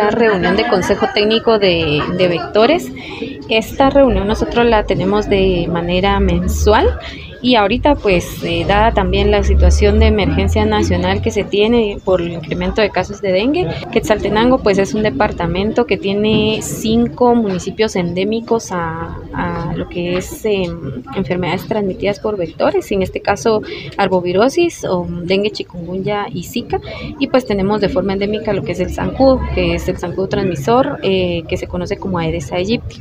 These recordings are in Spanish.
La reunión de Consejo Técnico de, de, Vectores. Esta reunión nosotros la tenemos de manera mensual y ahorita pues eh, dada también la situación de emergencia nacional que se tiene por el incremento de casos de dengue, Quetzaltenango pues es un departamento que tiene cinco municipios endémicos a, lo que es eh, enfermedades transmitidas por vectores, en este caso arbovirosis o dengue, chikungunya y zika y pues tenemos de forma endémica lo que es el zancudo, que es el zancudo transmisor eh, que se conoce como Aedes aegypti.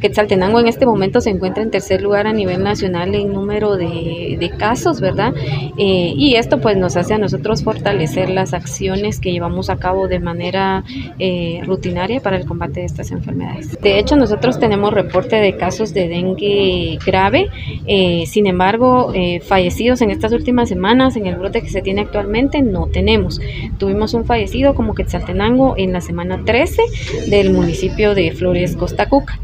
Quetzaltenango en este momento se encuentra en tercer lugar a nivel nacional en número de, casos, ¿verdad? Eh, y esto pues nos hace a nosotros fortalecer las acciones que llevamos a cabo de manera eh, rutinaria para el combate de estas enfermedades. De hecho, nosotros tenemos reporte de casos de dengue grave, eh, sin embargo, fallecidos en estas últimas semanas, en el brote que se tiene actualmente, no tenemos. Tuvimos un fallecido como Quetzaltenango en la semana 13 del municipio de Flores, Costa Cuca.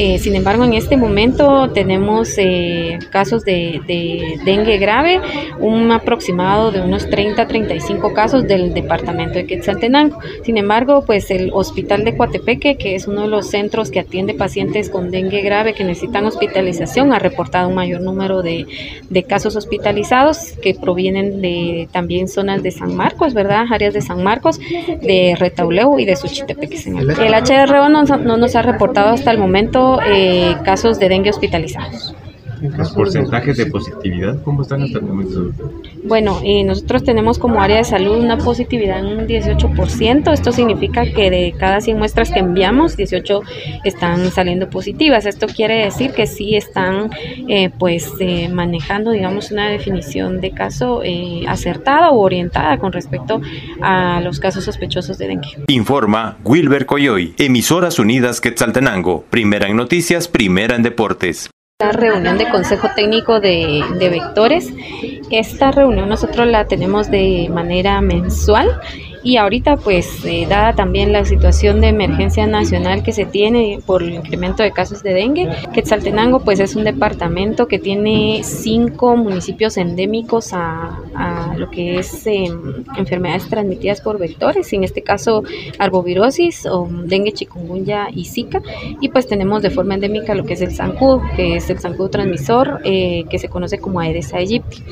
Eh, sin embargo, en este momento tenemos eh, casos de, de, dengue grave, un aproximado de unos 30-35 casos del departamento de Quetzaltenango. Sin embargo, pues el hospital de Coatepeque, que es uno de los centros que atiende pacientes con dengue grave que necesitan hospitalización, ha reportado un mayor número de, de casos hospitalizados que provienen de también zonas de San Marcos, ¿verdad? Áreas de San Marcos, de Retauleu y de Suchitepeque. El HRO no, no nos ha reportado hasta el momento eh, casos de dengue hospitalizados. ¿Los porcentajes de positividad cómo están hasta el momento? Bueno, eh, nosotros tenemos como área de salud una positividad en un 18%. Esto significa que de cada 100 muestras que enviamos, 18 están saliendo positivas. Esto quiere decir que sí están eh, pues eh, manejando, digamos, una definición de caso eh, acertada o orientada con respecto a los casos sospechosos de dengue. Informa Wilber Coyoy, Emisoras Unidas Quetzaltenango, primera en noticias, primera en deportes. La reunión de Consejo Técnico de, de, Vectores. Esta reunión nosotros la tenemos de manera mensual y ahorita pues eh, dada también la situación de emergencia nacional que se tiene por el incremento de casos de dengue, Quetzaltenango pues es un departamento que tiene cinco municipios endémicos a, lo que es eh, enfermedades transmitidas por vectores, en este caso arbovirosis o dengue, chikungunya y zika y pues tenemos de forma endémica lo que es el zancudo, que es el zancudo transmisor eh, que se conoce como Aedes aegypti.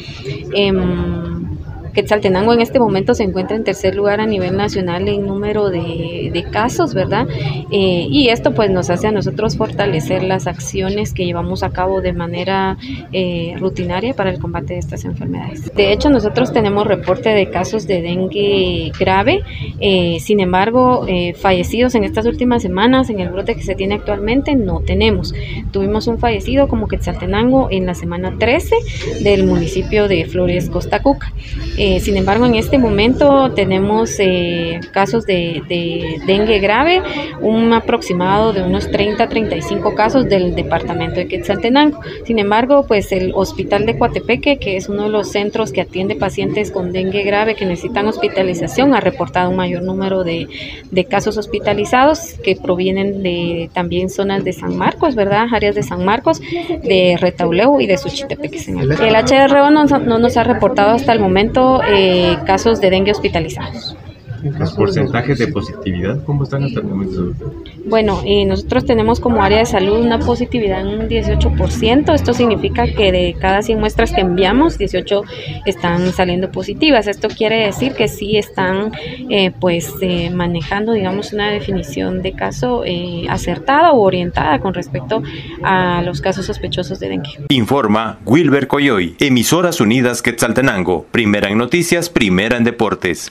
Quetzaltenango en este momento se encuentra en tercer lugar a nivel nacional en número de, casos, ¿verdad? Eh, y esto pues nos hace a nosotros fortalecer las acciones que llevamos a cabo de manera eh, rutinaria para el combate de estas enfermedades. De hecho, nosotros tenemos reporte de casos de dengue grave, eh, sin embargo, fallecidos en estas últimas semanas, en el brote que se tiene actualmente, no tenemos. Tuvimos un fallecido como Quetzaltenango en la semana 13 del municipio de Flores, Costa Cuca. Sin embargo, en este momento tenemos eh, casos de, de, dengue grave, un aproximado de unos 30-35 casos del departamento de Quetzaltenango. Sin embargo, pues el hospital de Coatepeque, que es uno de los centros que atiende pacientes con dengue grave que necesitan hospitalización, ha reportado un mayor número de, de casos hospitalizados que provienen de también zonas de San Marcos, ¿verdad? Áreas de San Marcos, de Retauleu y de Suchitepeque. El HRO no, no nos ha reportado hasta el momento eh, casos de dengue hospitalizados. ¿Los porcentajes de positividad cómo están hasta el momento? Bueno, eh, nosotros tenemos como área de salud una positividad en un 18%. Esto significa que de cada 100 muestras que enviamos, 18 están saliendo positivas. Esto quiere decir que sí están eh, pues eh, manejando, digamos, una definición de caso eh, acertada o orientada con respecto a los casos sospechosos de dengue. Informa Wilber Coyoy, Emisoras Unidas Quetzaltenango, primera en noticias, primera en deportes.